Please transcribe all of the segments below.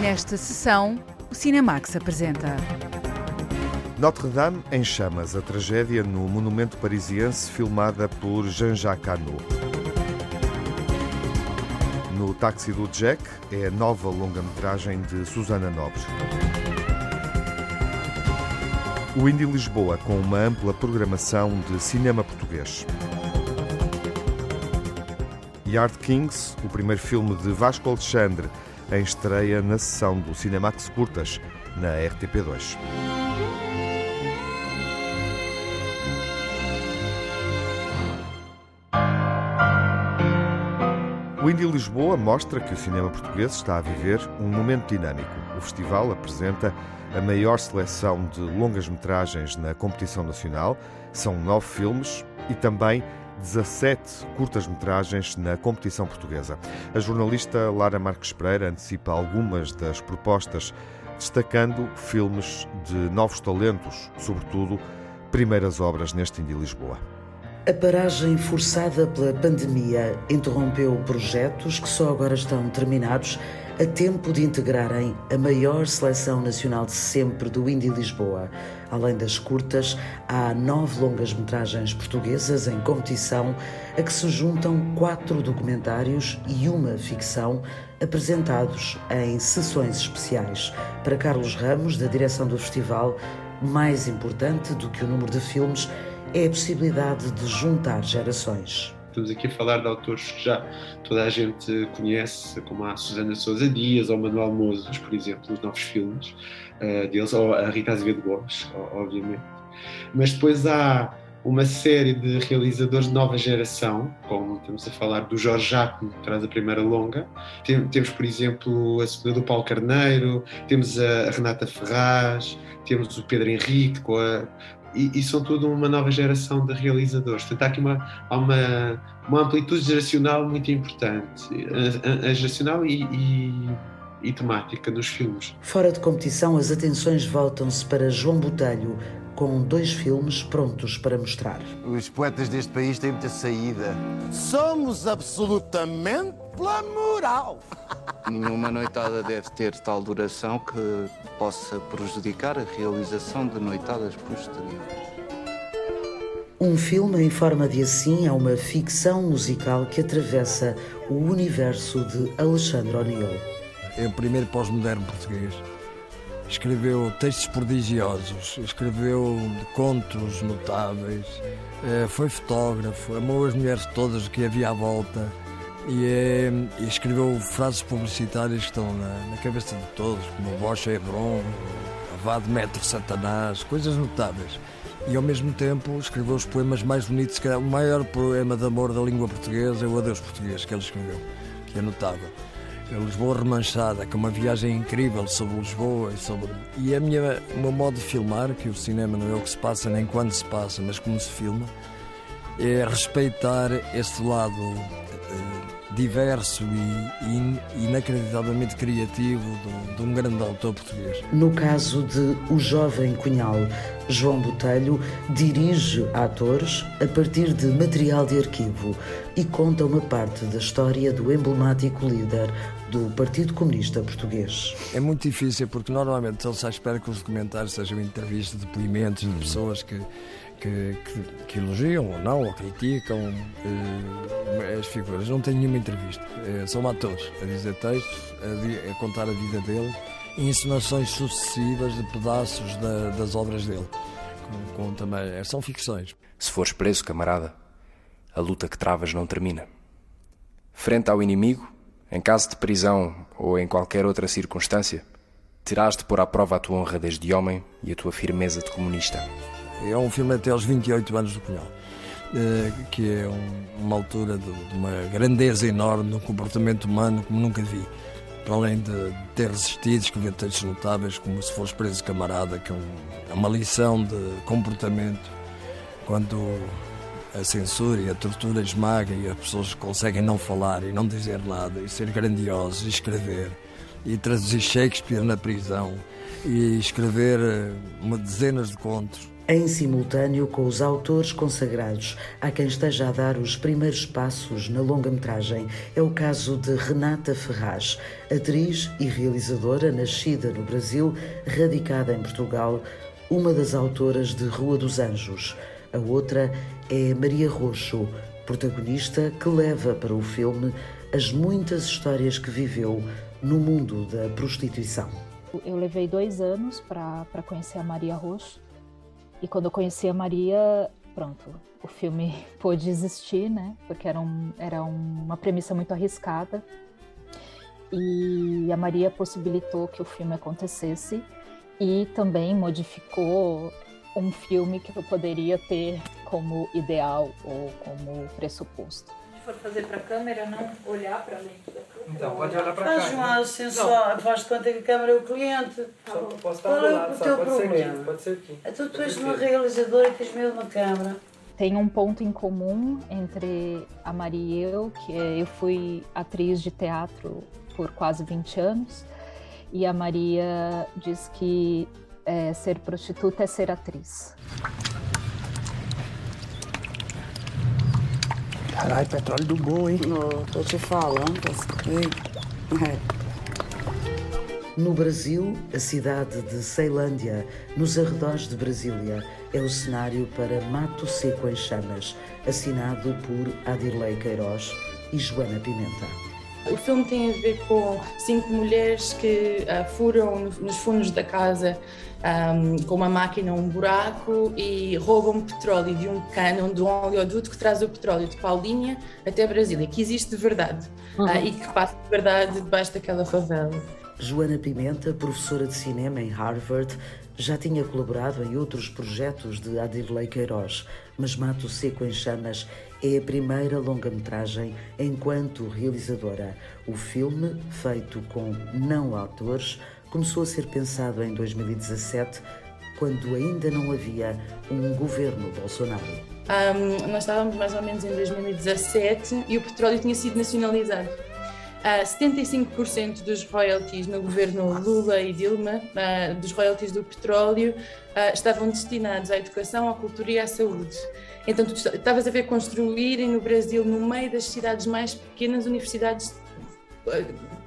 Nesta sessão, o Cinemax apresenta. Notre-Dame em chamas, a tragédia no monumento parisiense filmada por Jean-Jacques Hano. No Táxi do Jack é a nova longa-metragem de Susana Nobre. O Indie Lisboa com uma ampla programação de cinema português. Yard Kings, o primeiro filme de Vasco Alexandre, em estreia na sessão do Cinemax Curtas, na RTP2. O Indie Lisboa mostra que o cinema português está a viver um momento dinâmico. O festival apresenta a maior seleção de longas-metragens na competição nacional. São nove filmes e também 17 curtas-metragens na competição portuguesa. A jornalista Lara Marques Pereira antecipa algumas das propostas, destacando filmes de novos talentos, sobretudo primeiras obras neste Indie Lisboa. A paragem forçada pela pandemia interrompeu projetos que só agora estão terminados a tempo de integrarem a maior seleção nacional de sempre do Indie Lisboa. Além das curtas, há nove longas-metragens portuguesas em competição, a que se juntam quatro documentários e uma ficção apresentados em sessões especiais. Para Carlos Ramos, da direção do festival, mais importante do que o número de filmes é a possibilidade de juntar gerações. Estamos aqui a falar de autores que já toda a gente conhece, como a Susana Sousa Dias ou Manuel Mozes, por exemplo, os novos filmes uh, deles, ou a Rita Azevedo Gomes, obviamente. Mas depois há uma série de realizadores de nova geração, como estamos a falar do Jorge Jacques, que traz a primeira longa. Tem, temos, por exemplo, a segunda do Paulo Carneiro, temos a Renata Ferraz, temos o Pedro Henrique com a, e, e, são tudo uma nova geração de realizadores. Portanto, há aqui uma, há uma, uma amplitude geracional muito importante, a, a, a geracional e, e, e, temática dos filmes. Fora de competição, as atenções voltam-se para João Botelho, com dois filmes prontos para mostrar. Os poetas deste país têm muita saída. Somos absolutamente pela moral. Nenhuma noitada deve ter tal duração que possa prejudicar a realização de noitadas posteriores. Um filme em forma de assim é uma ficção musical que atravessa o universo de Alexandre O'Neill. É o primeiro pós-moderno português escreveu textos prodigiosos, escreveu contos notáveis, eh, foi fotógrafo, amou as mulheres todas que havia à volta e, é, e escreveu frases publicitárias que estão na, na cabeça de todos, como Bocha Hebron, Avado Metro Satanás, coisas notáveis. E ao mesmo tempo escreveu os poemas mais bonitos, que o maior poema de amor da língua portuguesa é o Adeus Português, que ele escreveu, que é notável. É Lisboa Remanchada, que é uma viagem incrível sobre Lisboa e sobre. E a minha, o meu modo de filmar, que o cinema não é o que se passa nem quando se passa, mas como se filma, é respeitar esse lado uh, diverso e, e, inacreditavelmente criativo de, de um grande autor português. No caso de O Jovem Cunhal, João Botelho dirige atores a partir de material de arquivo e conta uma parte da história do emblemático líder do Partido Comunista Português. É muito difícil porque normalmente ele se espera que os documentários sejam entrevistas, depoimentos de pessoas que, que, que, que elogiam ou não, ou criticam eh, as figuras. Não tem nenhuma entrevista. Eh, são atores a dizer textos, a, a contar a vida dele e encenações sucessivas de pedaços da, das obras dele. Com, com também, eh, são ficções. Se fores preso, camarada, a luta que travas não termina. Frente ao inimigo, em caso de prisão ou em qualquer outra circunstância, terás de pôr à prova a tua honra desde homem e a tua firmeza de comunista. É um filme até aos 28 anos do Cunhal, eh, que é uma altura de uma grandeza enorme no comportamento humano como nunca vi. Para além de ter resistido, escrever notáveis como Se Fores Preso Camarada, que é uma lição de comportamento quando a censura e a tortura esmaga e as pessoas conseguem não falar e não dizer nada e ser grandiosos e escrever e traduzir Shakespeare na prisão e escrever eh, uma dezenas de contos. em simultâneo com os autores consagrados, a quem esteja a dar os primeiros passos na longa-metragem. É o caso de Renata Ferraz, atriz e realizadora nascida no Brasil, radicada em Portugal, uma das autoras de Rua dos Anjos. A outra é Maria Roxo, protagonista que leva para o filme as muitas histórias que viveu no mundo da prostituição. Eu levei dois anos para conhecer a Maria Roxo e quando eu conheci a Maria, pronto, o filme pôde existir, né? Porque era, um, era uma premissa muito arriscada e a Maria possibilitou que o filme acontecesse e também modificou um filme que eu poderia ter como ideal ou como pressuposto. Se for fazer para a câmera, não olhar para a lente da câmera. Então, pode olhar para cá. Faz um assim só, faz de conta que a câmera é o cliente. Só posso estar Qual é lado, o teu pode problema? pode ser aqui. Então tu és uma realizadora e tens medo de uma câmera. Tem um ponto em comum entre a Maria e eu, que é eu fui atriz de teatro por quase 20 anos, e a Maria diz que é, ser prostituta é ser atriz. Caralho, petróleo do bom, hein? Não, estou te falando. É. No Brasil, a cidade de Ceilândia, nos arredores de Brasília, é o cenário para Mato Seco em Chamas, assinado por Adirley Queiroz e Joana Pimenta. O filme tem a ver com cinco mulheres que ah, furam no- nos fundos da casa ahm, com uma máquina um buraco e roubam petróleo de um cano, de um oleoduto que traz o petróleo de Paulínia até Brasília, que existe de verdade ah, e que passa de verdade debaixo daquela favela. Joana Pimenta, professora de cinema em Harvard, já tinha colaborado em outros projetos de Adirley Queiroz, mas Mato Seco em Chamas é a primeira longa-metragem enquanto realizadora. O filme, feito com não atores, começou a ser pensado em 2017, quando ainda não havia um governo Bolsonaro. Ahm, nós estávamos mais ou menos em 2017 e o petróleo tinha sido nacionalizado. Ah, 75% dos royalties no governo Lula e Dilma, ah, dos royalties do petróleo, ah, estavam destinados à educação, à cultura e à saúde. Então, tu est- estavas a ver construírem no Brasil, no meio das cidades mais pequenas, universidades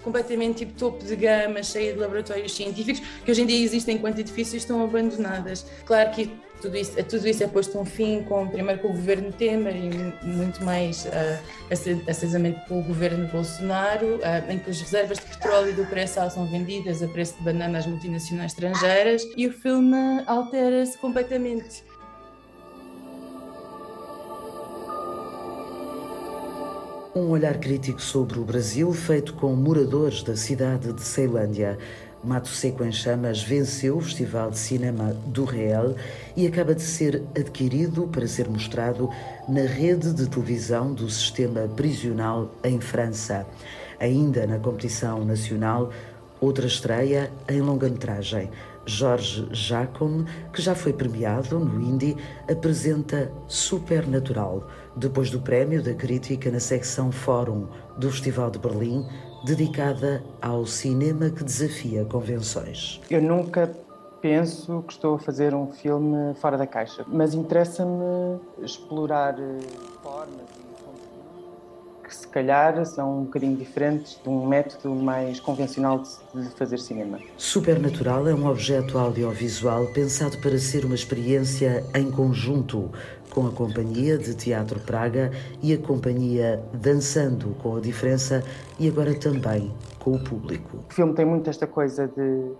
completamente tipo topo de gama, cheia de laboratórios científicos, que hoje em dia existem enquanto edifícios estão abandonadas. Claro que tudo isso, tudo isso é posto um fim, com, primeiro com o governo Temer e muito mais uh, acesamente com o governo Bolsonaro, ah, em que as reservas de petróleo e do pré-sal são vendidas a preço de banana às multinacionais estrangeiras e o filme altera-se completamente. Um olhar crítico sobre o Brasil, feito com moradores da cidade de Ceilândia. Mato Seco em Chamas venceu o Festival de Cinema do Real e acaba de ser adquirido para ser mostrado na rede de televisão do sistema prisional em França. Ainda na competição nacional, outra estreia em longa-metragem. Jorge Jacome, que já foi premiado no Indie, apresenta Supernatural, depois do prémio da crítica na secção Fórum do Festival de Berlim, dedicada ao cinema que desafia convenções. Eu nunca penso que estou a fazer um filme fora da caixa, mas interessa-me explorar eh, formas e conteúdos que se calhar são um bocadinho diferentes de um método mais convencional de de fazer cinema. Supernatural é um objeto audiovisual pensado para ser uma experiência em conjunto com a Companhia de Teatro Praga e a Companhia Dançando com a Diferença e agora também com o público. O filme tem muito esta coisa de,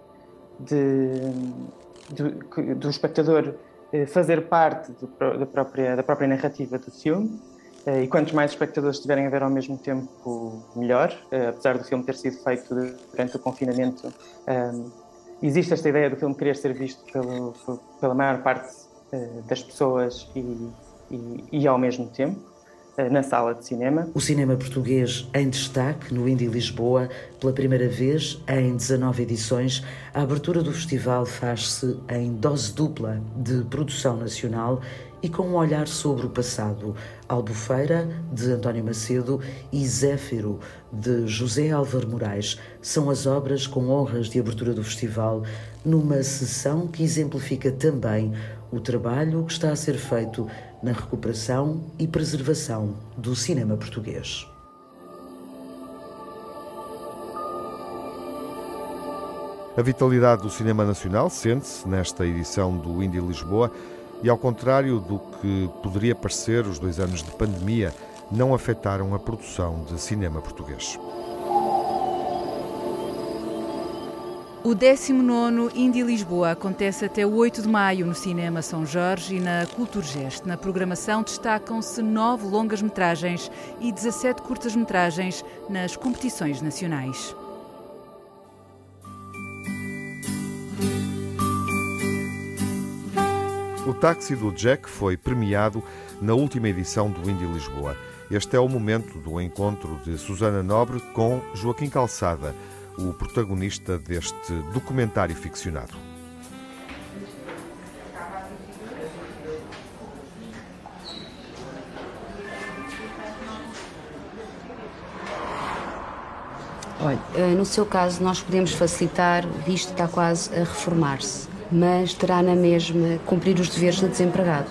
de- que- do espectador eh, fazer parte da, própria, da própria narrativa do filme. Eh, E quantos mais espectadores estiverem a ver ao mesmo tempo, melhor. Eh, Apesar do filme ter sido feito durante o confinamento, existe esta ideia do filme querer ser visto pelo- pela maior parte das pessoas e, e- e ao mesmo tempo, eh, na sala de cinema. O cinema português em destaque no Indy Lisboa, pela primeira vez em 19 edições, a abertura do festival faz-se em dose dupla de produção nacional e com um olhar sobre o passado. Albufeira, de António Macedo, e Zéfiro, de José Álvaro Moraes, são as obras com honras de abertura do festival, numa sessão que exemplifica também o trabalho que está a ser feito na recuperação e preservação do cinema português. A vitalidade do cinema nacional sente-se nesta edição do Indie Lisboa e, ao contrário do que poderia parecer, os dois anos de pandemia não afetaram a produção de cinema português. O 19 Indie Lisboa acontece até 8 de maio no Cinema São Jorge e na Culturgest. Na programação destacam-se nove longas-metragens e 17 curtas-metragens nas competições nacionais. O táxi do Jack foi premiado na última edição do Indie Lisboa. Este é o momento do encontro de Susana Nobre com Joaquim Calçada, o protagonista deste documentário ficcionado. Olha, eh, no seu caso, nós podemos facilitar, visto que está quase a reformar-se mas terá na mesma cumprir os deveres de desempregado.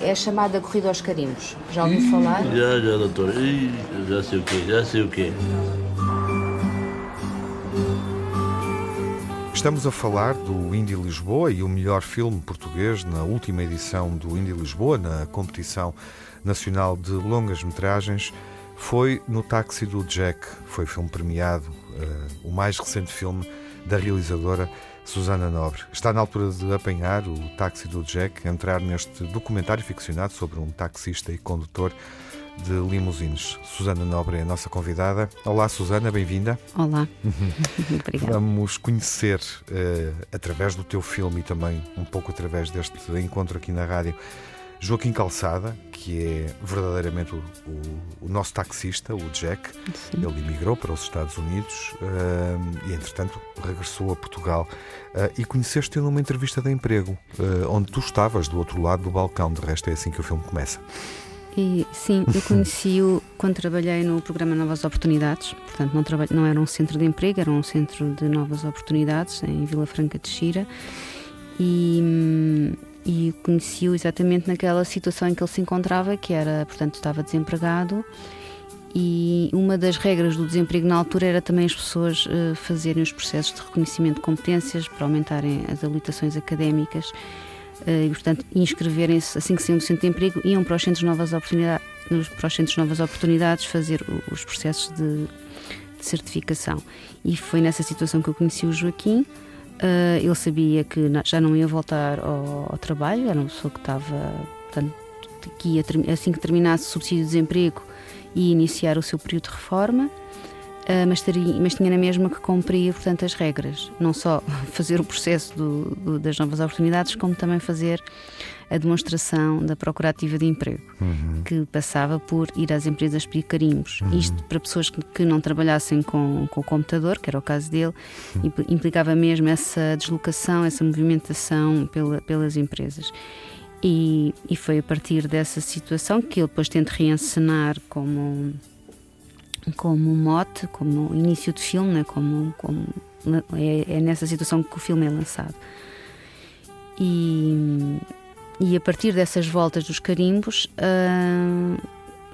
É a chamada corrida aos carimbos. Já ouviu falar? Já, já, doutor. Já sei o quê, já sei o quê. Estamos a falar do Indie Lisboa e o melhor filme português na última edição do Indie Lisboa, na competição nacional de longas metragens, foi no Táxi do Jack. Foi filme premiado, uh, o mais recente filme da realizadora Susana Nobre. Está na altura de apanhar o táxi do Jack, entrar neste documentário ficcionado sobre um taxista e condutor de limusines. Susana Nobre é a nossa convidada. Olá, Susana, bem-vinda. Olá. Obrigada. Vamos conhecer, uh, através do teu filme e também um pouco através deste encontro aqui na rádio, Joaquim Calçada, que é verdadeiramente o, o, o nosso taxista, o Jack. Sim. Ele emigrou para os Estados Unidos uh, e, entretanto, regressou a Portugal. Uh, e conheceste-o numa entrevista de emprego, onde tu estavas do outro lado do balcão. De resto, é assim que o filme começa. E, sim, eu conheci-o quando trabalhei no programa Novas Oportunidades. Portanto, não, trabalho, não era um centro de emprego, era um centro de novas oportunidades em Vila Franca de Xira. E, e conheci-o exatamente naquela situação em que ele se encontrava, que era, portanto, estava desempregado e uma das regras do desemprego na altura era também as pessoas uh, fazerem os processos de reconhecimento de competências para aumentarem as habilitações académicas e, portanto, inscreverem-se assim que saíam do centro de emprego, iam para os centros novas oportunidades, para os centros novas oportunidades fazer os processos de, de certificação. E foi nessa situação que eu conheci o Joaquim. Uh, ele sabia que já não ia voltar ao, ao, trabalho, era uma pessoa que estava, portanto, que ia, assim que terminasse o subsídio de desemprego, ia iniciar o seu período de reforma, mas, teria, mas tinha na mesma que cumprir, portanto, as regras. Não só fazer o processo do, do, das novas oportunidades, como também fazer a demonstração da procura ativa de emprego, uhum. que passava por ir às empresas pedir carimbos. Uhum. Isto para pessoas que, que, não trabalhassem com, com o computador, que era o caso dele, uhum. implicava mesmo essa deslocação, essa movimentação pela, pelas empresas. E, e, foi a partir dessa situação que ele depois tenta reencenar como como mote, como início de filme, né? como, como é, é, nessa situação que o filme é lançado. E, e a partir dessas voltas dos carimbos, uh,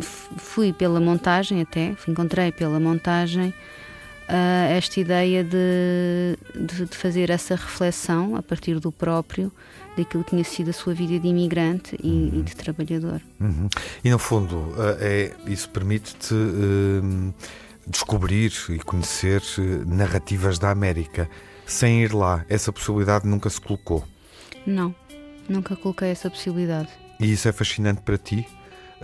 fui pela montagem até, encontrei pela montagem uh, esta ideia de, de, de, fazer essa reflexão a partir do próprio daquilo que tinha sido a sua vida de imigrante e, uhum. e de trabalhador. Uhum. E no fundo, uh, é, isso permite-te uh, descobrir e conhecer narrativas da América sem ir lá. Essa possibilidade nunca se colocou? Não. Nunca coloquei essa possibilidade. E isso é fascinante para ti?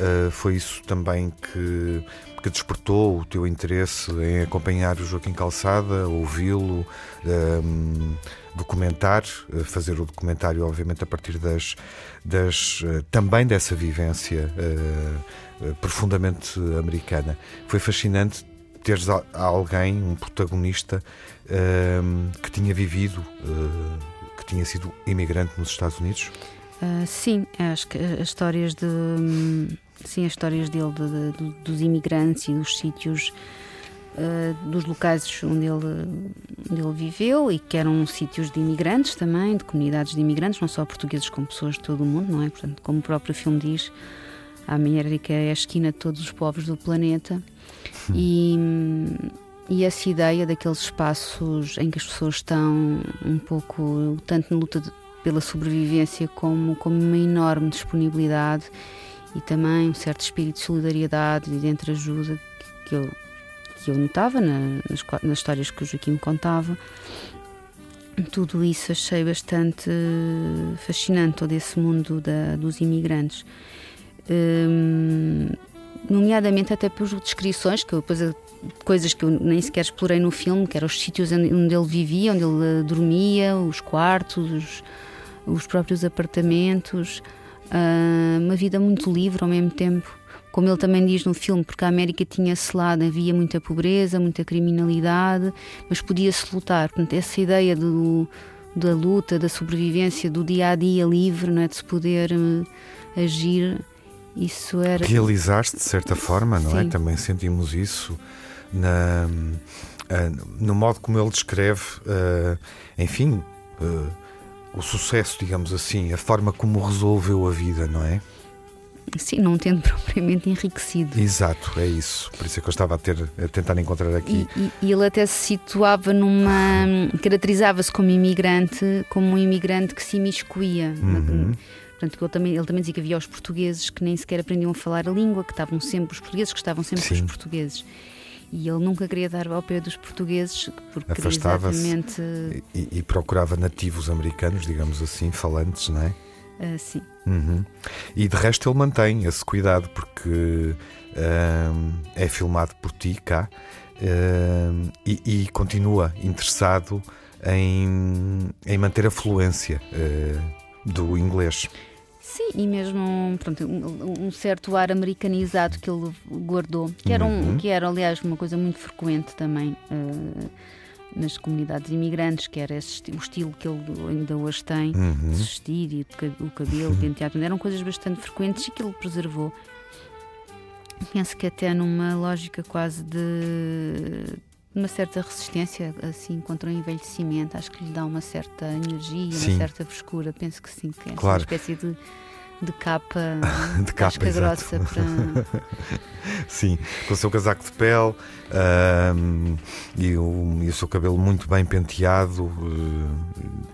Uh, foi isso também que, que despertou o teu interesse em acompanhar o Joaquim Calçada, ouvi-lo, um, documentar, eh, fazer o documentário, obviamente, a partir das, das uh, também dessa vivência uh, profundamente americana. Foi fascinante teres alguém, um protagonista, que tinha vivido tinha sido imigrante nos Estados Unidos? Uh, sim, acho que as histórias de. Sim, as histórias dele, de, de, dos imigrantes e dos sítios, uh, dos locais onde ele, onde ele viveu e que eram sítios de imigrantes também, de comunidades de imigrantes, não só portugueses, como pessoas de todo o mundo, não é? Portanto, como o próprio filme diz, a América é a esquina de todos os povos do planeta. E, e essa ideia daqueles espaços em que as pessoas estão um pouco, tanto na luta de, pela sobrevivência como, como uma enorme disponibilidade e também um certo espírito de solidariedade e de entreajuda que eu, que eu notava na, nas, nas histórias que o Joaquim me contava. Tudo isso achei bastante fascinante, todo esse mundo da, dos imigrantes. Hum, nomeadamente até por descrições que eu depois coisas que eu nem sequer explorei no filme, que eram os sítios onde ele vivia, onde ele dormia, os quartos, os, os próprios apartamentos, uh, uma vida muito livre ao mesmo tempo. Como ele também diz no filme, porque a América tinha esse lado, havia muita pobreza, muita criminalidade, mas podia-se lutar. Portanto, essa ideia do, da luta, da sobrevivência, do dia a dia livre, não é? de se poder uh, agir, isso era. Realizaste de certa forma, não é? Sim. é? Também sentimos isso na, uh, no modo como ele descreve, uh, enfim, uh, o sucesso, digamos assim, a forma como resolveu a vida, não é? Sim, não tendo propriamente enriquecido. Exato, é isso. Por isso é que eu estava a, ter, a tentar encontrar aqui. E, e, ele até se situava numa. caracterizava-se como imigrante, como um imigrante que se imiscuía. Uhum. Portanto, ele também, ele também dizia que havia os portugueses que nem sequer aprendiam a falar a língua, que estavam sempre, os portugueses que estavam sempre com os portugueses. E ele nunca queria dar ao pé dos portugueses porque exatamente... E, e, procurava nativos americanos, digamos assim, falantes, não é? Uh, sim. Uhum. E de resto ele mantém esse cuidado porque uh, é filmado por ti cá uh, e, e, continua interessado em, em manter a fluência do inglês. Sim, e mesmo pronto, um, um, certo ar americanizado que ele guardou, que era, um, uhum. que era aliás uma coisa muito frequente também uh, nas comunidades imigrantes, que era esse, o estilo que ele ainda hoje tem, uhum. de vestir e o cabelo, uhum. penteado, eram coisas bastante frequentes e que ele preservou. Penso que até numa lógica quase de uma certa resistência assim contra o envelhecimento, acho que lhe dá uma certa energia, sim. uma certa frescura, penso que sim, que é claro. uma espécie de, de capa, de capa grossa para... sim, com o seu casaco de pele um, e, o, e, o, seu cabelo muito bem penteado, uh,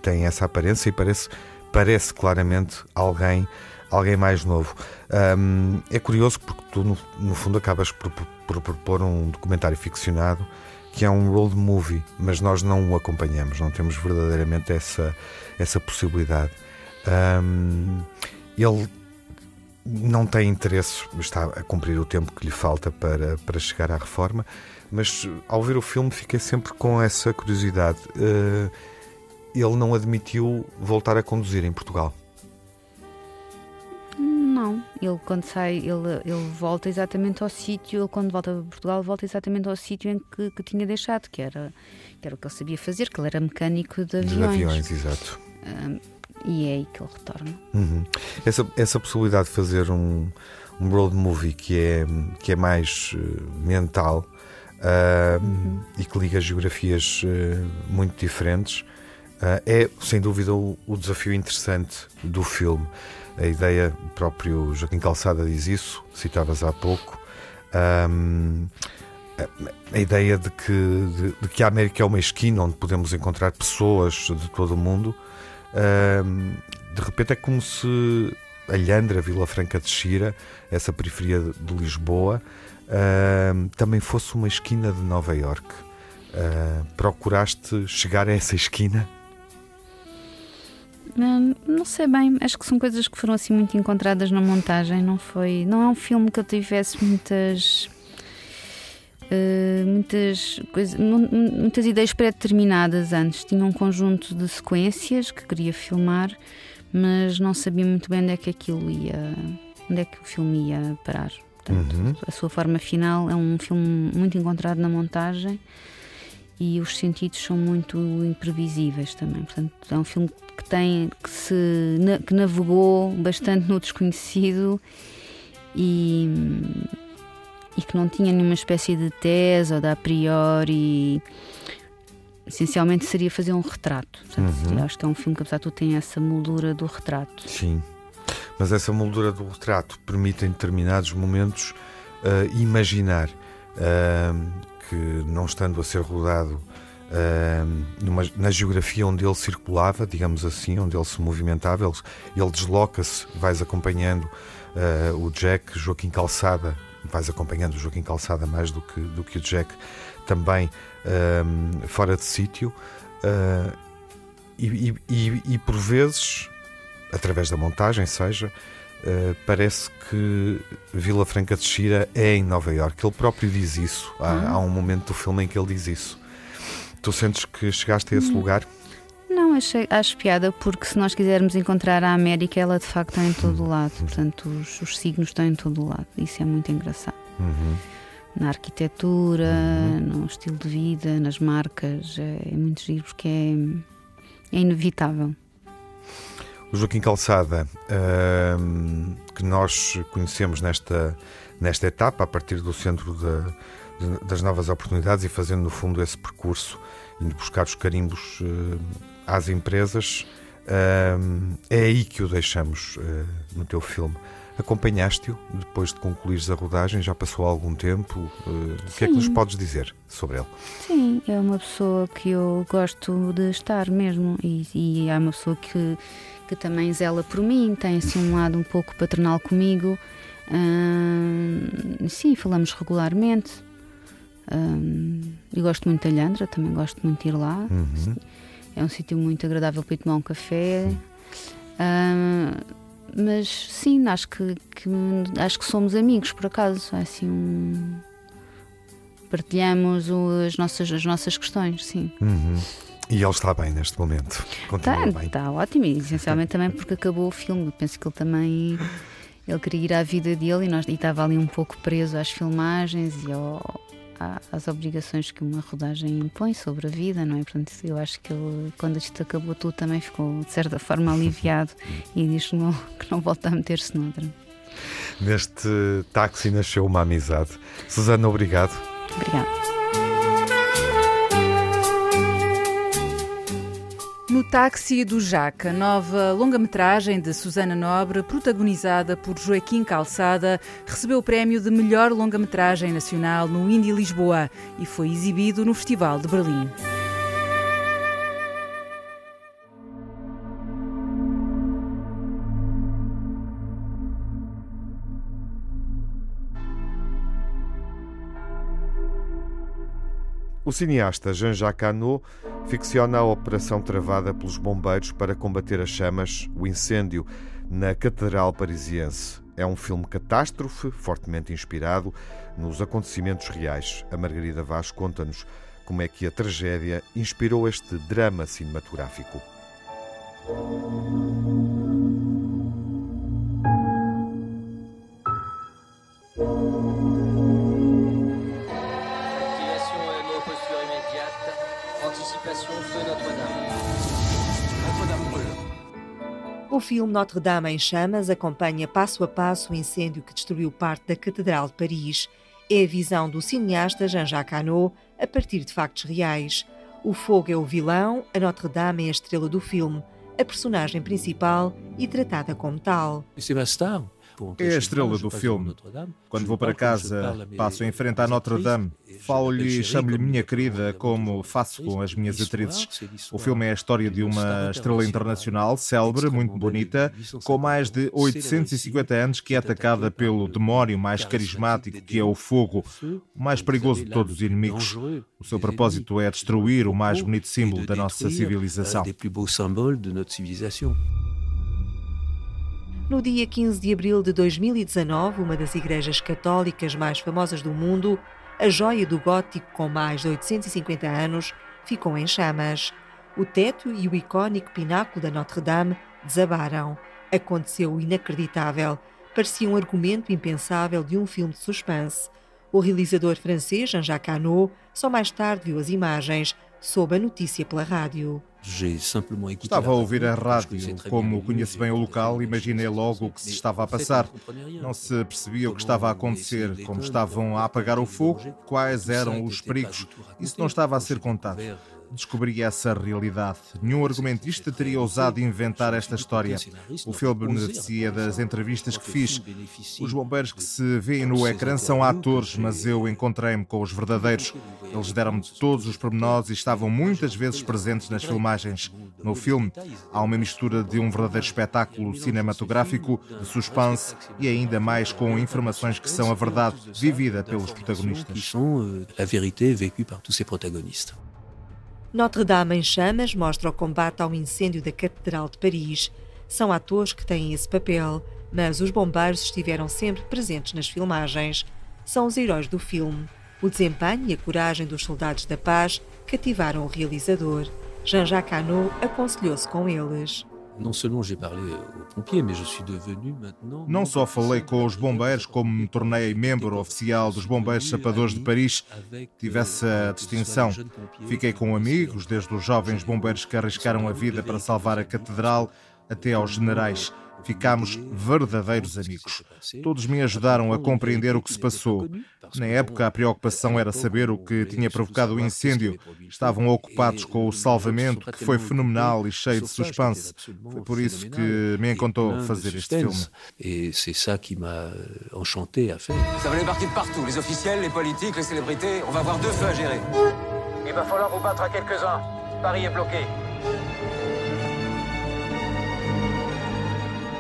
tem essa aparência e parece, parece claramente alguém alguém mais novo. Um, é curioso porque tu, no, no fundo, acabas por, por propor um documentário ficcionado que é um road movie, mas nós não o acompanhamos, não temos verdadeiramente essa, essa possibilidade. Um, ele não tem interesse, está a cumprir o tempo que lhe falta para, para chegar à reforma, mas ao ver o filme fiquei sempre com essa curiosidade. Uh, ele não admitiu voltar a conduzir em Portugal. Não, ele quando sai, ele, ele volta exatamente ao sítio, ele quando volta para Portugal volta exatamente ao sítio em que, que tinha deixado, que era, que era o que ele sabia fazer, que ele era mecânico de aviões. De aviões, exato. Um, e é aí que ele retorna. Uhum. Essa, essa possibilidade de fazer um, um road movie que é, que é mais uh, mental uh, uhum. e que liga geografias uh, muito diferentes é sem dúvida o, o desafio interessante do filme a ideia, o próprio Joaquim Calçada diz isso, citavas há pouco, um, a, ideia de que, de, de, que a América é uma esquina onde podemos encontrar pessoas de todo o mundo. Um, de repente é como se a Lhandra, Vila Franca de Xira, essa periferia de Lisboa, também fosse uma esquina de Nova York. Uh, procuraste chegar a essa esquina? Não, não sei bem, acho que são coisas que foram assim muito encontradas na montagem. Não foi, não é um filme que eu tivesse muitas Uh, muitas, muitas ideias pré-determinadas antes. Tinha um conjunto de sequências que queria filmar, mas não sabia muito bem onde é que aquilo ia, onde é que o filme ia parar. Portanto, uhum. a sua forma final é um filme muito encontrado na montagem e os sentidos são muito imprevisíveis também. Portanto, é um filme que tem que se que navegou bastante no desconhecido e, e que não tinha nenhuma espécie de tese ou de a priori. Essencialmente seria fazer um retrato. Uhum. Acho que é um filme que, apesar de tudo, tem essa moldura do retrato. Sim. Mas essa moldura do retrato permite, em determinados momentos, uh, imaginar uh, que, não estando a ser rodado uh, numa, na geografia onde ele circulava, digamos assim, onde ele se movimentava, ele, ele desloca-se, vais acompanhando o Jack, Joaquim Calçada, vais acompanhando o Joaquim Calçada mais do que, do que o Jack, também fora de sítio. E, e, e, e por vezes através da montagem, seja, uh, parece que Vila Franca de Xira é em Nova Iorque. Ele próprio diz isso. Há, uhum. há, um momento do filme em que ele diz isso. Tu sentes que chegaste a esse uhum. lugar? Não, achei, acho piada, porque se nós quisermos encontrar a América, ela de facto está em todo o lado. Portanto, os, os signos estão em todo o lado. Isso é muito engraçado. Uhum. Na arquitetura, uhum. no estilo de vida, nas marcas, é, é muito giro porque é, é inevitável. O Joaquim Calçada, que nós conhecemos nesta, nesta etapa, a partir do Centro de, das Novas Oportunidades e fazendo, no fundo, esse percurso, indo buscar os carimbos uh, às empresas, é aí que o deixamos eh, no teu filme. Acompanhaste-o depois de concluires a rodagem? Já passou algum tempo? Uh, o que é que nos podes dizer sobre ele? Sim, é uma pessoa que eu gosto de estar mesmo e, e é uma pessoa que que também zela por mim, tem assim um lado um pouco paternal comigo. sim, falamos regularmente. eu gosto muito da Lhandra, também gosto muito de ir lá. Uhum. É um sítio muito agradável para ir tomar um café. mas sim, acho que, que, acho que somos amigos, por acaso. É assim um... Partilhamos as nossas, as nossas questões, sim. Uhum. E ele está bem neste momento. Continua está, bem. está ótimo, e essencialmente também porque acabou o filme. penso que ele também ele queria ir à vida dele e, nós, e estava ali um pouco preso às filmagens e ao, às obrigações que uma rodagem impõe sobre a vida, não é? Portanto, eu acho que ele, quando isto acabou tudo, também ficou de certa forma aliviado e diz que não, que não volta a meter-se noutra. Neste táxi nasceu uma amizade. Susana, obrigado. Obrigada. No Táxi do Jaca, nova longa-metragem de Susana Nobre, protagonizada por Joaquim Calçada, recebeu o prémio de melhor longa-metragem nacional no Indie Lisboa e foi exibido no Festival de Berlim. O cineasta Jean-Jacques Hano ficciona a operação travada pelos bombeiros para combater as chamas, o incêndio, na Catedral Parisiense. É um filme catástrofe, fortemente inspirado nos acontecimentos reais. A Margarida Vaz conta-nos como é que a tragédia inspirou este drama cinematográfico. O filme Notre-Dame em Chamas acompanha passo a passo o incêndio que destruiu parte da Catedral de Paris. É a visão do cineasta Jean-Jacques Hano a partir de factos reais. O fogo é o vilão, a Notre-Dame é a estrela do filme, a personagem principal e tratada como tal. Sébastien é a estrela do filme. Quando vou para casa, passo em frente à Notre Dame, falo-lhe e chamo-lhe minha querida, como faço com as minhas atrizes. O filme é a história de uma estrela internacional, célebre, muito bonita, com mais de 850 anos, que é atacada pelo demónio mais carismático, que é o fogo, o mais perigoso de todos os inimigos. O seu propósito é destruir o mais bonito símbolo da nossa civilização. No dia 15 de abril de 2019, uma das igrejas católicas mais famosas do mundo, a joia do gótico com mais de 850 anos, ficou em chamas. O teto e o icónico pináculo da Notre-Dame desabaram. Aconteceu o inacreditável. Parecia um argumento impensável de um filme de suspense. O realizador francês Jean-Jacques Hano só mais tarde viu as imagens, sob a notícia pela rádio. Estava a ouvir a rádio. Como conheço bem o local, imaginei logo o que se estava a passar. Não se percebia o que estava a acontecer, como estavam a apagar o fogo, quais eram os perigos. Isso não estava a ser contado descobri essa realidade. Nenhum argumentista teria ousado inventar esta história. O filme beneficia das entrevistas que fiz. Os bombeiros que se veem no ecrã são atores, mas eu encontrei-me com os verdadeiros. Eles deram-me todos os pormenores e estavam muitas vezes presentes nas filmagens. No filme, há uma mistura de um verdadeiro espetáculo cinematográfico, de suspense e ainda mais com informações que são a verdade vivida pelos protagonistas. A vérité vécue par tous ces protagonistes. Notre-Dame em Chamas mostra o combate ao incêndio da Catedral de Paris. São atores que têm esse papel, mas os bombeiros estiveram sempre presentes nas filmagens. São os heróis do filme. O desempenho e a coragem dos soldados da paz cativaram o realizador. Jean-Jacques Hano aconselhou-se com eles. Não só falei com os bombeiros, como me tornei membro oficial dos Bombeiros Chapadores de Paris. Tive essa distinção. Fiquei com amigos, desde os jovens bombeiros que arriscaram a vida para salvar a catedral até aos generais. Ficámos verdadeiros amigos. Todos me ajudaram a compreender o que se passou. Na época, a preocupação era saber o que tinha provocado o incêndio. Estavam ocupados com o salvamento, que foi fenomenal e cheio de suspense. Foi por isso que me encantou fazer este filme. E c'est ça qui m'a enchanté à faire. Ça va les partir de partout, les officiels, les politiques, les célébrités. On va avoir deux feux à gérer. Il va falloir vous battre à quelques-uns. Paris est bloqué.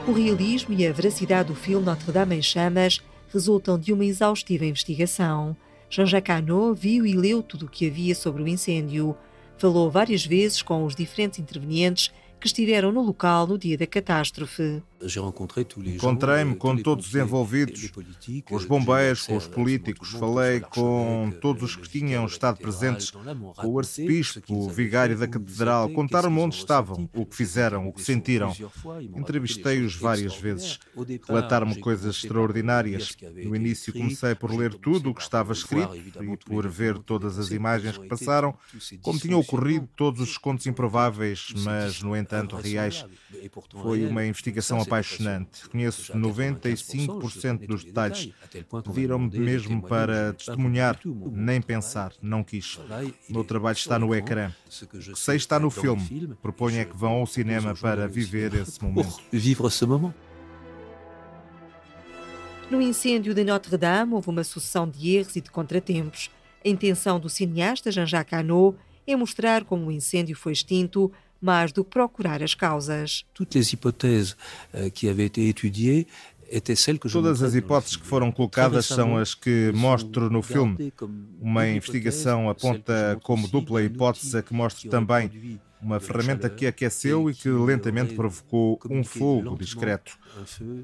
O realismo e a veracidade do filme Notre-Dame em Chamas resultam de uma exaustiva investigação. Jean-Jacques Hano viu e leu tudo o que havia sobre o incêndio. Falou várias vezes com os diferentes intervenientes que estiveram no local no dia da catástrofe. Encontrei-me com todos os envolvidos, com os bombeiros, com os políticos, falei com todos os que tinham estado presentes, com o arcebispo, o vigário da catedral, contaram-me onde estavam, o que fizeram, o que sentiram. Entrevistei-os várias vezes, relataram-me coisas extraordinárias. No início comecei por ler tudo o que estava escrito e por ver todas as imagens que passaram, como tinham ocorrido todos os contos improváveis, mas, no entanto, tanto reais. Foi uma investigação apaixonante. Conheço 95% dos detalhes. Pediram-me mesmo para testemunhar, nem pensar, não quis. O meu trabalho está no ecrã. O que sei está no filme. Proponho é que vão ao cinema para viver esse momento. No incêndio de Notre-Dame houve uma sucessão de erros e de contratempos. A intenção do cineasta Jean-Jacques Hano é mostrar como o incêndio foi extinto mais do que procurar as causas. Todas as hipóteses que haviam été étudiées Todas as hipóteses que foram colocadas são as que mostro no filme. Uma investigação aponta como dupla hipótese a que mostro também uma ferramenta que aqueceu e que lentamente provocou um fogo discreto.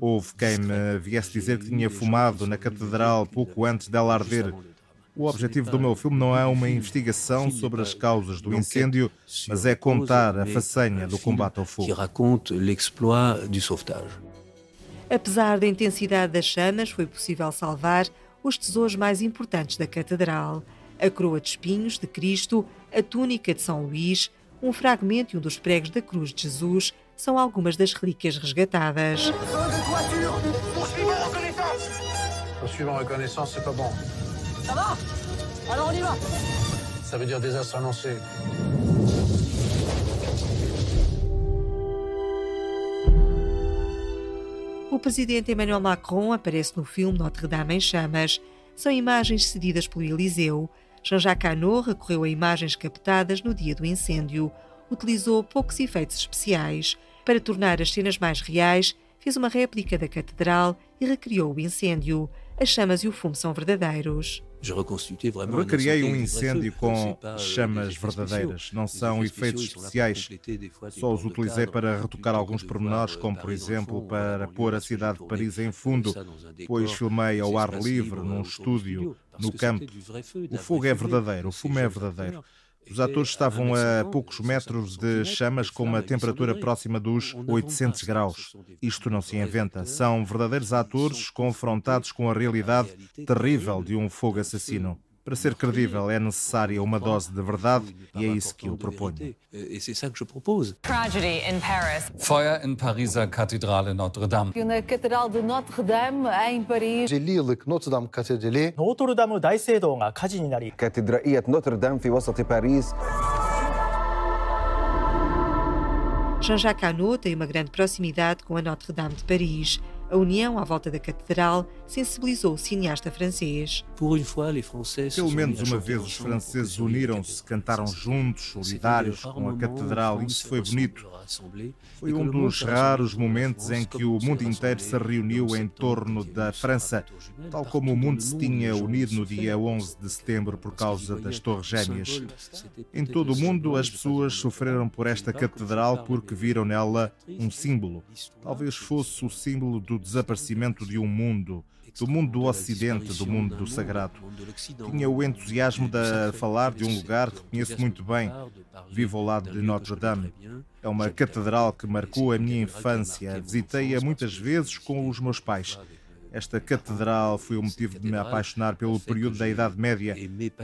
Houve quem me viesse dizer que tinha fumado na catedral pouco antes dela arder. O objetivo do meu filme não é uma investigação sobre as causas do incêndio, mas é contar a façanha do combate ao fogo. Apesar da intensidade das chamas, foi possível salvar os tesouros mais importantes da catedral: a coroa de espinhos de Cristo, a túnica de São Luís, um fragmento e um dos pregos da cruz de Jesus são algumas das relíquias resgatadas. Ça va Alors on y va Ça veut dire désastre annoncé. O presidente Emmanuel Macron aparece no filme Notre-Dame em Chamas. São imagens cedidas pelo Eliseu. Jean-Jacques Hano recorreu a imagens captadas no dia do incêndio. Utilizou poucos efeitos especiais. Para tornar as cenas mais reais, fez uma réplica da catedral e recriou o incêndio. As chamas e o fumo são verdadeiros. Recriei um incêndio com chamas verdadeiras, não são efeitos especiais. Só os utilizei para retocar alguns pormenores, como por exemplo para pôr a cidade de Paris em fundo, pois filmei ao ar livre, num estúdio, no campo. O fogo é verdadeiro, o fumo é verdadeiro. Os atores estavam a poucos metros de chamas com uma temperatura próxima dos 800 graus. Isto não se inventa. São verdadeiros atores confrontados com a realidade terrível de um fogo assassino. Para ser credível é necessária uma dose de verdade e é isso que eu proponho. Feuer em Paris, a Catedral de Notre-Dame. Na Catedral de Notre-Dame, em Paris. Notre-Dame 대聖堂が 火事になり كاتدرائية نوتردام في وسط Paris. Jean-Jacques Annaud tem uma grande proximidade com a Notre-Dame de Paris. A união à volta da catedral sensibilizou o cineasta francês. Pelo menos uma vez os franceses uniram-se, cantaram juntos, solidários com a catedral, e isso foi bonito. Foi um dos raros momentos em que o mundo inteiro se reuniu em torno da França, tal como o mundo se tinha unido no dia 11 de setembro por causa das Torres Gêmeas. Em todo o mundo, as pessoas sofreram por esta catedral porque viram nela um símbolo. Talvez fosse o símbolo do desaparecimento de um mundo, do mundo do Ocidente, do mundo do sagrado. Tinha o entusiasmo de falar de um lugar que conheço muito bem. Vivo ao lado de Notre-Dame. É uma catedral que marcou a minha infância. Visitei-a muitas vezes com os meus pais. Esta catedral foi o motivo de me apaixonar pelo período da Idade Média.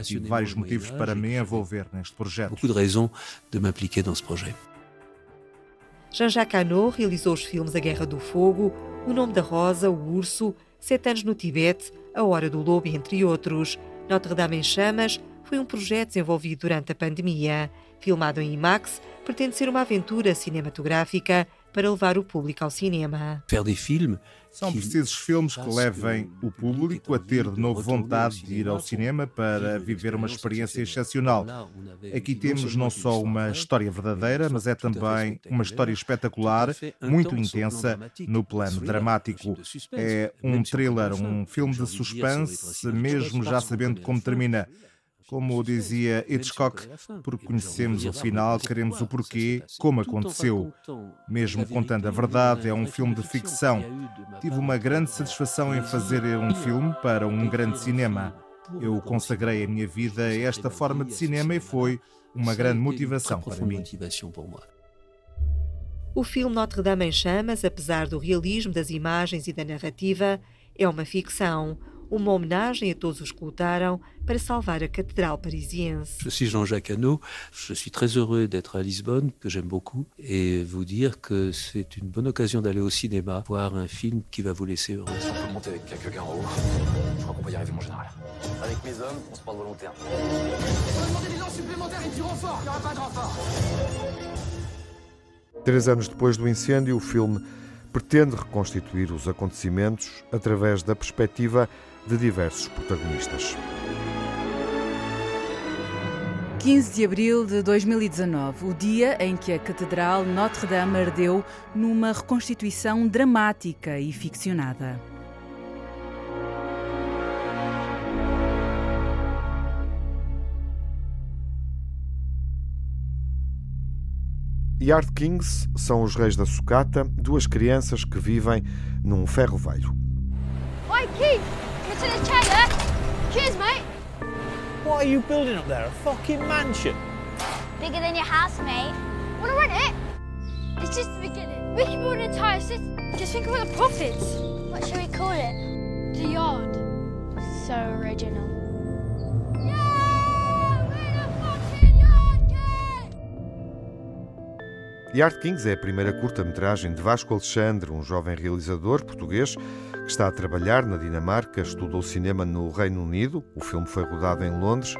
Tive vários motivos para me envolver neste projeto. De. Jean-Jacques Hano realizou os filmes A Guerra do Fogo, O Nome da Rosa, O Urso, Sete Anos no Tibete, A Hora do Lobo, entre outros. Notre-Dame em Chamas foi um projeto desenvolvido durante a pandemia. Filmado em IMAX, pretende ser uma aventura cinematográfica para levar o público ao cinema. Faire des São precisos filmes que levem o público a ter de novo vontade de ir ao cinema para viver uma experiência excepcional. Aqui temos não só uma história verdadeira, mas é também uma história espetacular, muito intensa no plano dramático. É um thriller, um filme de suspense, mesmo já sabendo como termina. Como dizia Hitchcock, porque conhecemos o final, queremos o porquê, como aconteceu. Mesmo contando a verdade, é um filme de ficção. Tive uma grande satisfação em fazer um filme para um grande cinema. Eu consagrei a minha vida a esta forma de cinema e foi uma grande motivação para mim. O filme Notre-Dame em Chamas, apesar do realismo das imagens e da narrativa, é uma ficção, uma homenagem a todos os que lutaram para salvar a catedral parisiense. Je suis Jean-Jacques Hano, je suis très heureux d'être à Lisbonne, que j'aime beaucoup, et vous dire que c'est une bonne occasion d'aller au cinéma, voir un film qui va vous laisser heureux. On peut monter avec quelqu'un en haut. Je crois qu'on va y arriver, mon général. Avec mes hommes, on se porte volontaire. On va demander des lances supplémentaires et du renfort Il n'y aura pas de renfort Três anos depois do incêndio, o filme pretende reconstituir os acontecimentos através da perspectiva de diversos protagonistas. 15 de abril de 2019, o dia em que a Catedral Notre-Dame ardeu numa reconstituição dramática e ficcionada. Yard Kings são os reis da sucata, duas crianças que vivem num ferro velho. Oi, Keith! In the there? Cheers, mate! What are you building up there? A fucking mansion? Bigger than your house, mate. Wanna rent it? It's just the beginning. We can build an entire city. Just think about the profits. What should we call it? The Yard. So original. Yard Kings é a primeira curta-metragem de Vasco Alexandre, um jovem realizador português que está a trabalhar na Dinamarca, estudou cinema no Reino Unido. O filme foi rodado em Londres.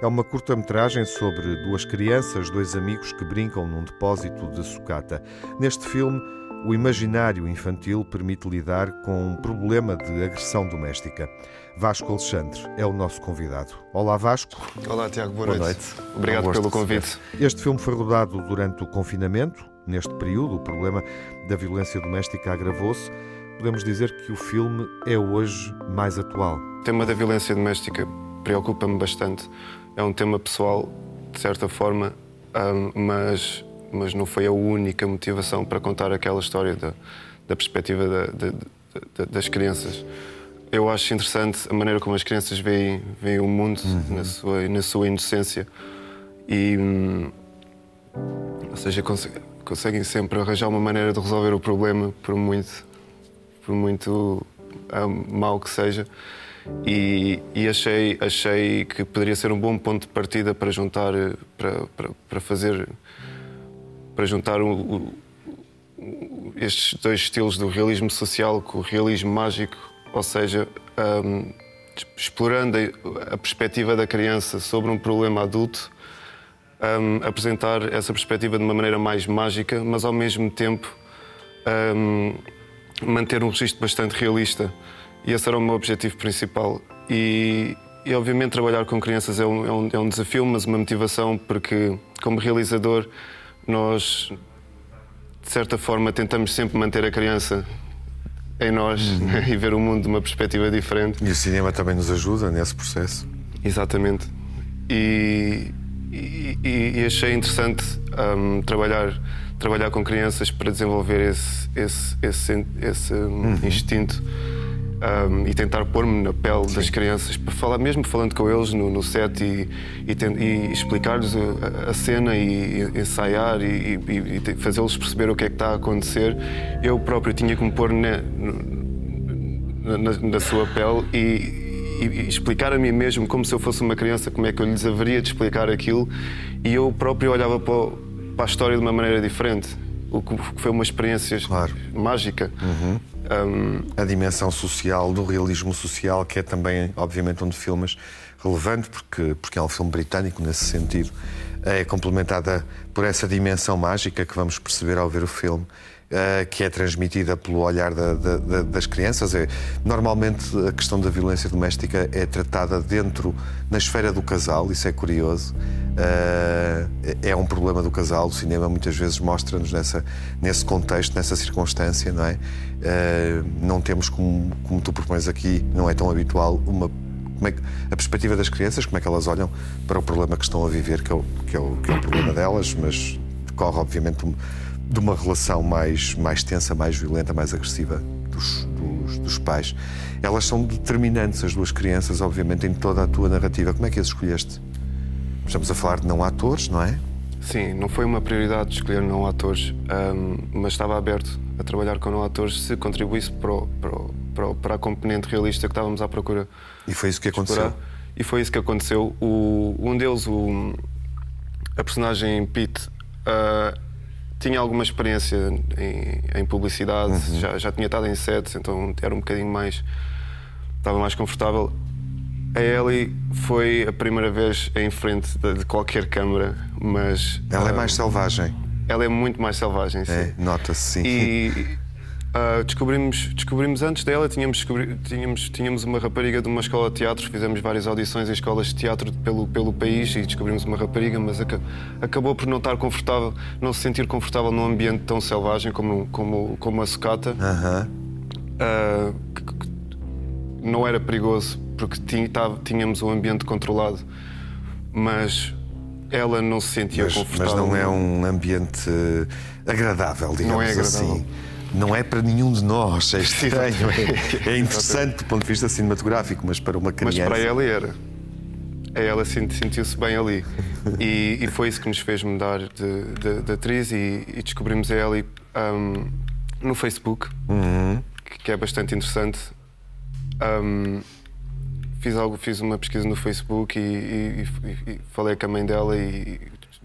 É uma curta-metragem sobre duas crianças, dois amigos que brincam num depósito de sucata. Neste filme, o imaginário infantil permite lidar com um problema de agressão doméstica. Vasco Alexandre é o nosso convidado. Olá, Vasco. Olá, Tiago. Boa, Boa noite. noite. Obrigado pelo convite. Este filme foi rodado durante o confinamento. Neste período, o problema da violência doméstica agravou-se. Podemos dizer que o filme é hoje mais atual. O tema da violência doméstica preocupa-me bastante. É um tema pessoal, de certa forma, mas, mas não foi a única motivação para contar aquela história da, da perspectiva da- da- da- das crianças. Eu acho interessante a maneira como as crianças veem, veem o mundo na, sua, na sua inocência E, hum, ou seja, conseguem sempre arranjar uma maneira de resolver o problema, por muito, por muito um, mau que seja. E, e, achei, achei que poderia ser um bom ponto de partida para juntar, para, para, para fazer, para juntar o, o, estes dois estilos do realismo social com o realismo mágico, ou seja, um, explorando a, a perspectiva da criança sobre um problema adulto um, apresentar essa perspectiva de uma maneira mais mágica, mas ao mesmo tempo um, manter um registro bastante realista. E esse era o meu objetivo principal. E, e obviamente, trabalhar com crianças é um, é, um, é um desafio, mas uma motivação, porque, como realizador, nós, de certa forma, tentamos sempre manter a criança em nós uhum. né? e ver o mundo de uma perspectiva diferente. E o cinema também nos ajuda nesse processo. Exatamente. E, e, e, achei interessante um, trabalhar, trabalhar com crianças para desenvolver esse, esse, esse, esse hum, uhum. instinto um, e tentar pôr-me na pele Sim. das crianças, para falar, mesmo falando com eles no, no set e, e, e explicar-lhes a, a, cena e, ensaiar e, e fazê-los perceber o que é que está a acontecer, eu próprio tinha que me pôr na, na, na sua pele e e, explicar a mim mesmo, como se eu fosse uma criança, como é que eu lhes haveria de explicar aquilo, e eu próprio olhava para, para a história de uma maneira diferente. O que foi uma experiência claro. mágica. Uhum. Um... A dimensão social, do realismo social, que é também, obviamente, um de filmes relevante, porque, porque é um filme britânico nesse sentido, é complementada por essa dimensão mágica que vamos perceber ao ver o filme uh, que é transmitida pelo olhar da, da, das crianças. É, normalmente a questão da violência doméstica é tratada dentro, na esfera do casal, isso é curioso. Uh, é um problema do casal. O cinema muitas vezes mostra-nos nesse contexto, nessa circunstância, não é? Uh, não temos, como, como tu propões aqui, não é tão habitual, uma é que, a perspectiva das crianças, como é que elas olham para o problema que estão a viver, que é o, que é o, que é o problema delas, mas decorre, obviamente, de uma relação mais, mais tensa, mais violenta, mais agressiva dos, dos, dos, pais. Elas são determinantes, as duas crianças, obviamente, em toda a tua narrativa. Como é que as escolheste? Estamos a falar de não atores, não é? Sim, não foi uma prioridade escolher não atores, um, mas estava aberto a trabalhar com não atores se contribuísse para, o, para, o, para, o, para, a componente realista que estávamos à procura. E foi isso que aconteceu? E foi isso que aconteceu. O, um deles, o, a personagem Pete, uh, tinha alguma experiência em, em publicidade, uhum. já, já tinha estado em sets, então era um bocadinho mais. estava mais confortável. A Ellie foi a primeira vez em frente de, de qualquer câmara, mas. Ela uh, é mais selvagem. Ela é muito mais selvagem, sim. É, nota-se, sim. E, Uh, descobrimos, descobrimos antes dela, tínhamos, tínhamos, tínhamos uma rapariga de uma escola de teatro, fizemos várias audições em escolas de teatro pelo, pelo país e descobrimos uma rapariga, mas ac acabou por não estar confortável, não se sentir confortável num ambiente tão selvagem como, como, como a sucata. Uh -huh. uh, que, que não era perigoso porque tínhamos um ambiente controlado, mas ela não se sentia mas, confortável. Mas não é um ambiente agradável, digamos não é agradável. assim não é para nenhum de nós, é estranho. É, é interessante do ponto de vista cinematográfico, mas para uma criança. Mas para ela era. Ela sentiu-se bem ali. E, e, foi isso que nos fez mudar de, de, de atriz e, e, descobrimos a Ellie um, no Facebook, uhum. que, é bastante interessante. Um, fiz, algo, fiz uma pesquisa no Facebook e, e falei com a mãe dela e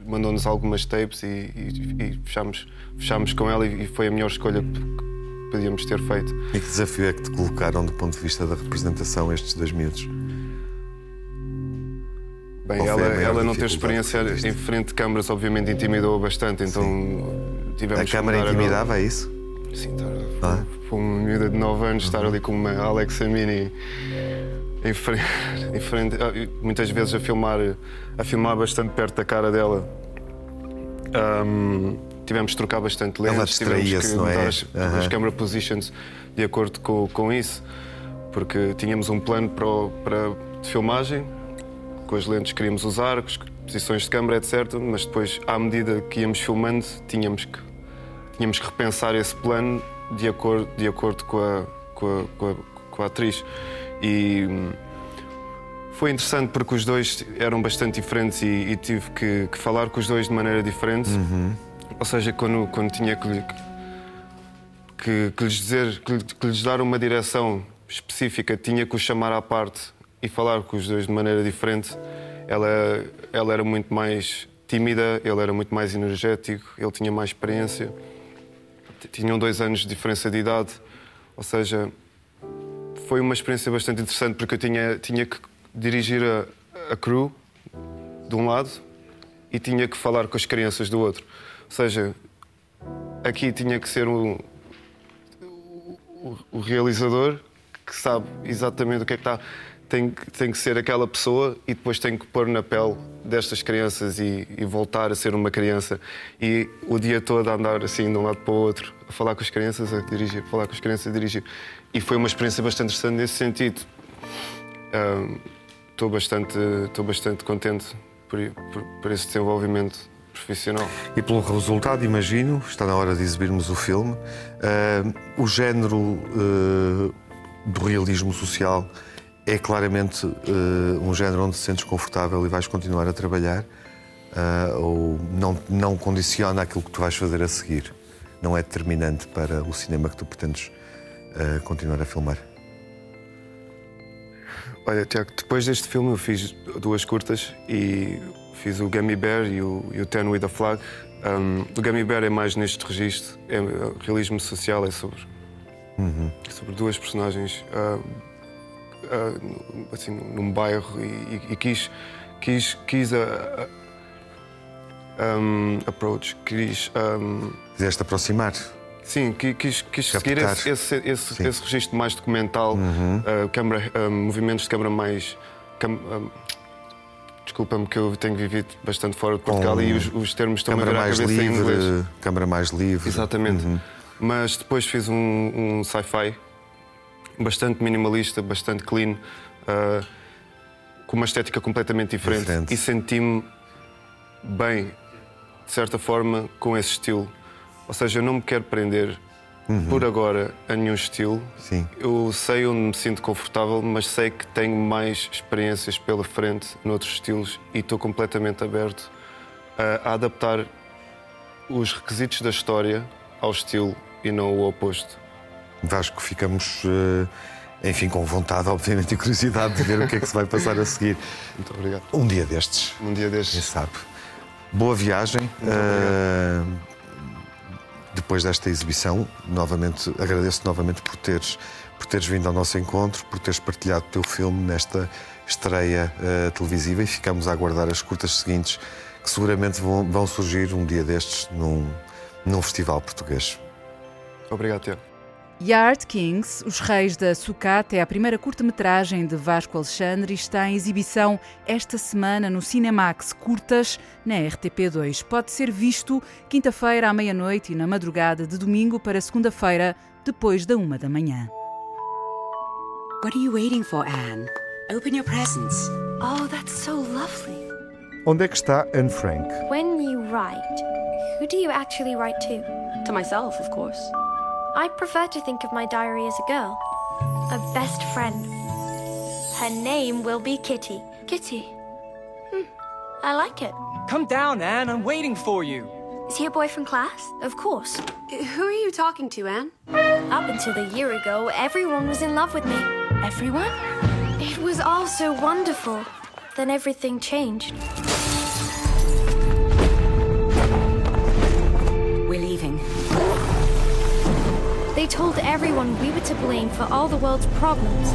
mandou-nos algumas tapes e, e, fechámos, fechámos com ela e foi a melhor escolha que podíamos ter feito. E que desafio é que te colocaram do ponto de vista da representação estes dois miúdos? Bem, ela, ela não ter experiência em frente de câmaras, obviamente, intimidou bastante, então Sim. tivemos A câmara intimidava, é isso? Sim, tá, ah. foi uma miúda de 9 anos, estar ali com uma Alexa Mini em frente, em frente, ah, muitas vezes a filmar, a filmar bastante perto da cara dela. Um, tivemos de trocar bastante lentes, tivemos que mudar é? as, uhum. as camera positions de acordo com, com isso, porque tínhamos um plano para, para de filmagem, com as lentes que queríamos usar, com as posições de câmera, etc. Mas depois, à medida que íamos filmando, tínhamos que, tínhamos que repensar esse plano de acordo, de acordo com, a, com, a, com, a, com a atriz. E foi interessante porque os dois eram bastante diferentes e, e tive que, que, falar com os dois de maneira diferente. Uhum. Ou seja, quando, quando tinha que, que, que lhes dizer, que, que, lhes dar uma direção específica, tinha que os chamar à parte e falar com os dois de maneira diferente. Ela, ela era muito mais tímida, ele era muito mais energético, ele tinha mais experiência. Tinham dois anos de diferença de idade, ou seja, foi uma experiência bastante interessante porque eu tinha, tinha que dirigir a, a crew de um lado e tinha que falar com as crianças do outro. Ou seja, aqui tinha que ser um, o, realizador que sabe exatamente o que é que está. Tem, tem que ser aquela pessoa e depois tem que pôr na pele destas crianças e, e, voltar a ser uma criança. E o dia todo a andar assim de um lado para o outro, a falar com as crianças, a dirigir, a falar com as crianças, a dirigir. E foi uma experiência bastante interessante nesse sentido. Estou um, bastante, estou bastante contente por, por, por esse desenvolvimento profissional. E pelo resultado, imagino, está na hora de exibirmos o filme, uh, o género uh, do realismo social é claramente uh, um género onde te sentes confortável e vais continuar a trabalhar ou não, não condiciona aquilo que tu vais fazer a seguir? Não é determinante para o cinema que tu pretendes continuar a filmar? Olha, Tiago, depois deste filme eu fiz duas curtas e Fiz o Gummy Bear e o, e o Ten with a Flag. Um, o Gummy Bear é mais neste registro, é, é realismo social, é sobre, uhum. sobre duas personagens uh, uh, assim, num bairro e, e, quis, quis, quis a, a um, approach, quis. Um, Quiseste aproximar? Sim, quis, quis seguir esse, esse, esse, esse, registro mais documental, uhum. uh, câmara, movimentos de câmara mais. Cam, Desculpa-me que eu tenho vivido bastante fora de Portugal Com e os, os termos estão a virar mais a cabeça livre, em inglês. Câmara mais livre. Exatamente. Uhum. Mas depois fiz um, um sci-fi bastante minimalista, bastante clean, uh, com uma estética completamente diferente. diferente. E senti-me bem, de certa forma, com esse estilo. Ou seja, eu não me quero prender uhum. por agora a nenhum estilo. Sim. Eu sei onde me sinto confortável, mas sei que tenho mais experiências pela frente noutros estilos e estou completamente aberto a, a adaptar os requisitos da história ao estilo e não o oposto. Vasco, ficamos, eh, enfim, com vontade, obviamente, e curiosidade de ver o que é que se vai passar a seguir. Muito obrigado. Um dia destes. Um dia destes. Quem sabe. Boa viagem. Uh, depois desta exibição, novamente agradeço novamente por teres, por teres vindo ao nosso encontro, por teres partilhado o teu filme nesta estreia uh, televisiva e ficamos a aguardar as curtas seguintes que seguramente vão, vão surgir um dia destes num, num festival português. Obrigado, Tiago. Yard Kings, Os Reis da Sucata, é a primeira curta-metragem de Vasco Alexandre e está em exibição esta semana no Cinemax Curtas, na RTP2. Pode ser visto quinta-feira à meia-noite e na madrugada de domingo para segunda-feira, depois da uma da manhã. What are you waiting for, Anne? Open your presents. Oh, that's so lovely. Onde é que está Anne Frank? When you write, who do you actually write to? To myself, of course. I prefer to think of my diary as a girl, a best friend. Her name will be Kitty. Kitty. Hmm, I like it. Come down, Anne. I'm waiting for you. Is he a boy from class? Of course. Who are you talking to, Anne? Up until a year ago, everyone was in love with me. Everyone? It was all so wonderful. Then everything changed. They told everyone we were to blame for all the world's problems.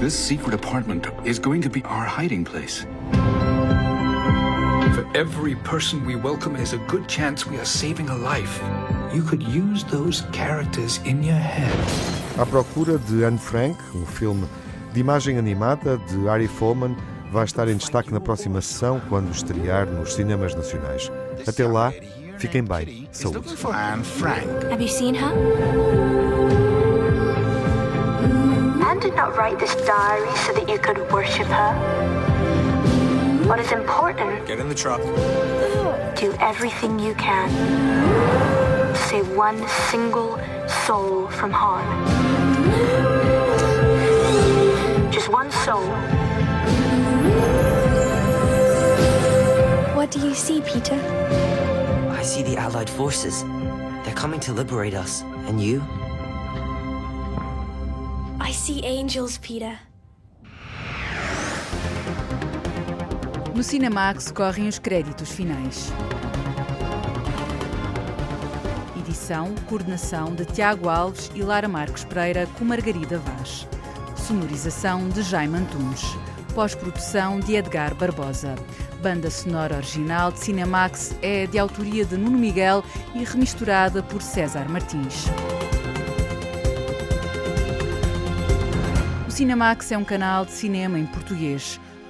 This secret apartment is going to be our hiding place. For every person we welcome is a good chance we are saving a life. You could use those characters in your head. À procura de Anne Frank, um filme de imagem animada de Ari Folman, vai estar em destaque na próxima sessão quando estrear nos cinemas nacionais. Até lá, Fiquem bem. Frank. Have you seen her? Anne did not write this diary so that you could worship her. What is important? Get in the truck. Do everything you can save one single soul from harm. Just one soul. What do you see, Peter? I see the Allied forces. They're coming to liberate us. And you? I see angels, Peter. No Cinemax correm os créditos finais. Edição, coordenação de Tiago Alves e Lara Marques Pereira com Margarida Vaz. Sonorização de Jaime Antunes. Pós-produção de Edgar Barbosa. Banda sonora original de Cinemax é de autoria de Nuno Miguel e remisturada por César Martins. O Cinemax é um canal de cinema em português.